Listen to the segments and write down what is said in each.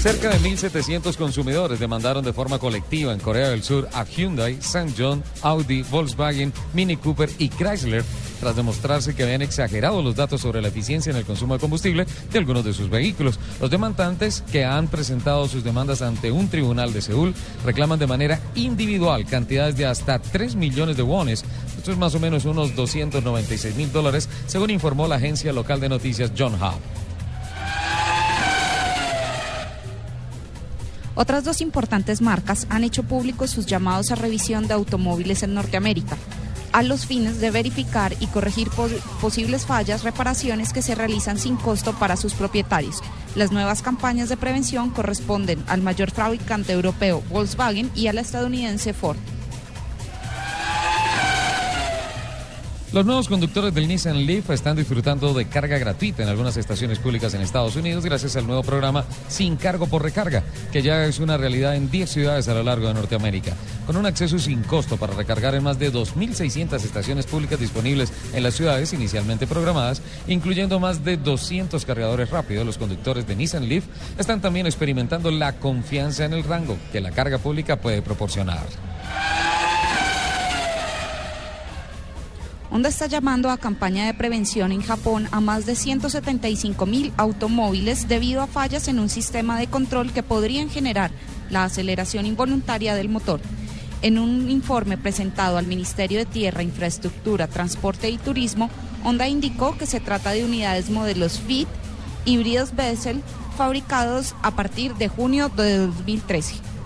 Cerca de 1.700 consumidores demandaron de forma colectiva en Corea del Sur a Hyundai, John, Audi, Volkswagen, Mini Cooper y Chrysler tras demostrarse que habían exagerado los datos sobre la eficiencia en el consumo de combustible de algunos de sus vehículos. Los demandantes que han presentado sus demandas ante un tribunal de Seúl reclaman de manera individual cantidades de hasta 3 millones de wones. Esto es más o menos unos 296 mil dólares, según informó la agencia local de noticias John Hub. Otras dos importantes marcas han hecho públicos sus llamados a revisión de automóviles en Norteamérica, a los fines de verificar y corregir posibles fallas, reparaciones que se realizan sin costo para sus propietarios. Las nuevas campañas de prevención corresponden al mayor fabricante europeo Volkswagen y a la estadounidense Ford. Los nuevos conductores del Nissan Leaf están disfrutando de carga gratuita en algunas estaciones públicas en Estados Unidos gracias al nuevo programa Sin Cargo por Recarga, que ya es una realidad en 10 ciudades a lo largo de Norteamérica. Con un acceso sin costo para recargar en más de 2.600 estaciones públicas disponibles en las ciudades inicialmente programadas, incluyendo más de 200 cargadores rápidos, los conductores de Nissan Leaf están también experimentando la confianza en el rango que la carga pública puede proporcionar. Honda está llamando a campaña de prevención en Japón a más de 175 mil automóviles debido a fallas en un sistema de control que podrían generar la aceleración involuntaria del motor. En un informe presentado al Ministerio de Tierra, Infraestructura, Transporte y Turismo, Honda indicó que se trata de unidades modelos Fit, híbridos Bessel, fabricados a partir de junio de 2013.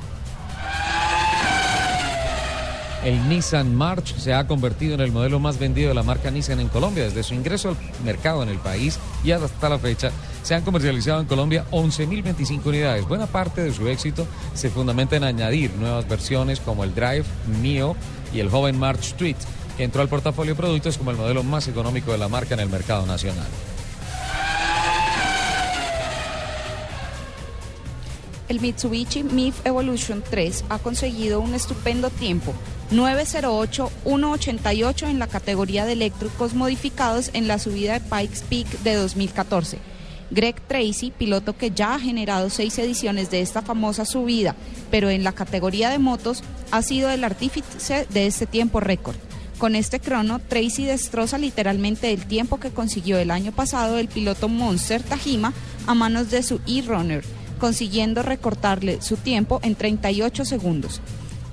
El Nissan March se ha convertido en el modelo más vendido de la marca Nissan en Colombia. Desde su ingreso al mercado en el país y hasta la fecha se han comercializado en Colombia 11.025 unidades. Buena parte de su éxito se fundamenta en añadir nuevas versiones como el Drive, Mio y el joven March Street, que entró al portafolio de productos como el modelo más económico de la marca en el mercado nacional. El Mitsubishi MIF Evolution 3 ha conseguido un estupendo tiempo, 908-188 en la categoría de eléctricos modificados en la subida de Pikes Peak de 2014. Greg Tracy, piloto que ya ha generado seis ediciones de esta famosa subida, pero en la categoría de motos, ha sido el artífice de este tiempo récord. Con este crono, Tracy destroza literalmente el tiempo que consiguió el año pasado el piloto Monster Tajima a manos de su e-runner consiguiendo recortarle su tiempo en 38 segundos.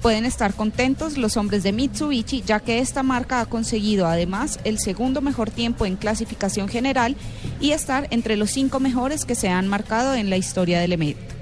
Pueden estar contentos los hombres de Mitsubishi, ya que esta marca ha conseguido además el segundo mejor tiempo en clasificación general y estar entre los cinco mejores que se han marcado en la historia del evento.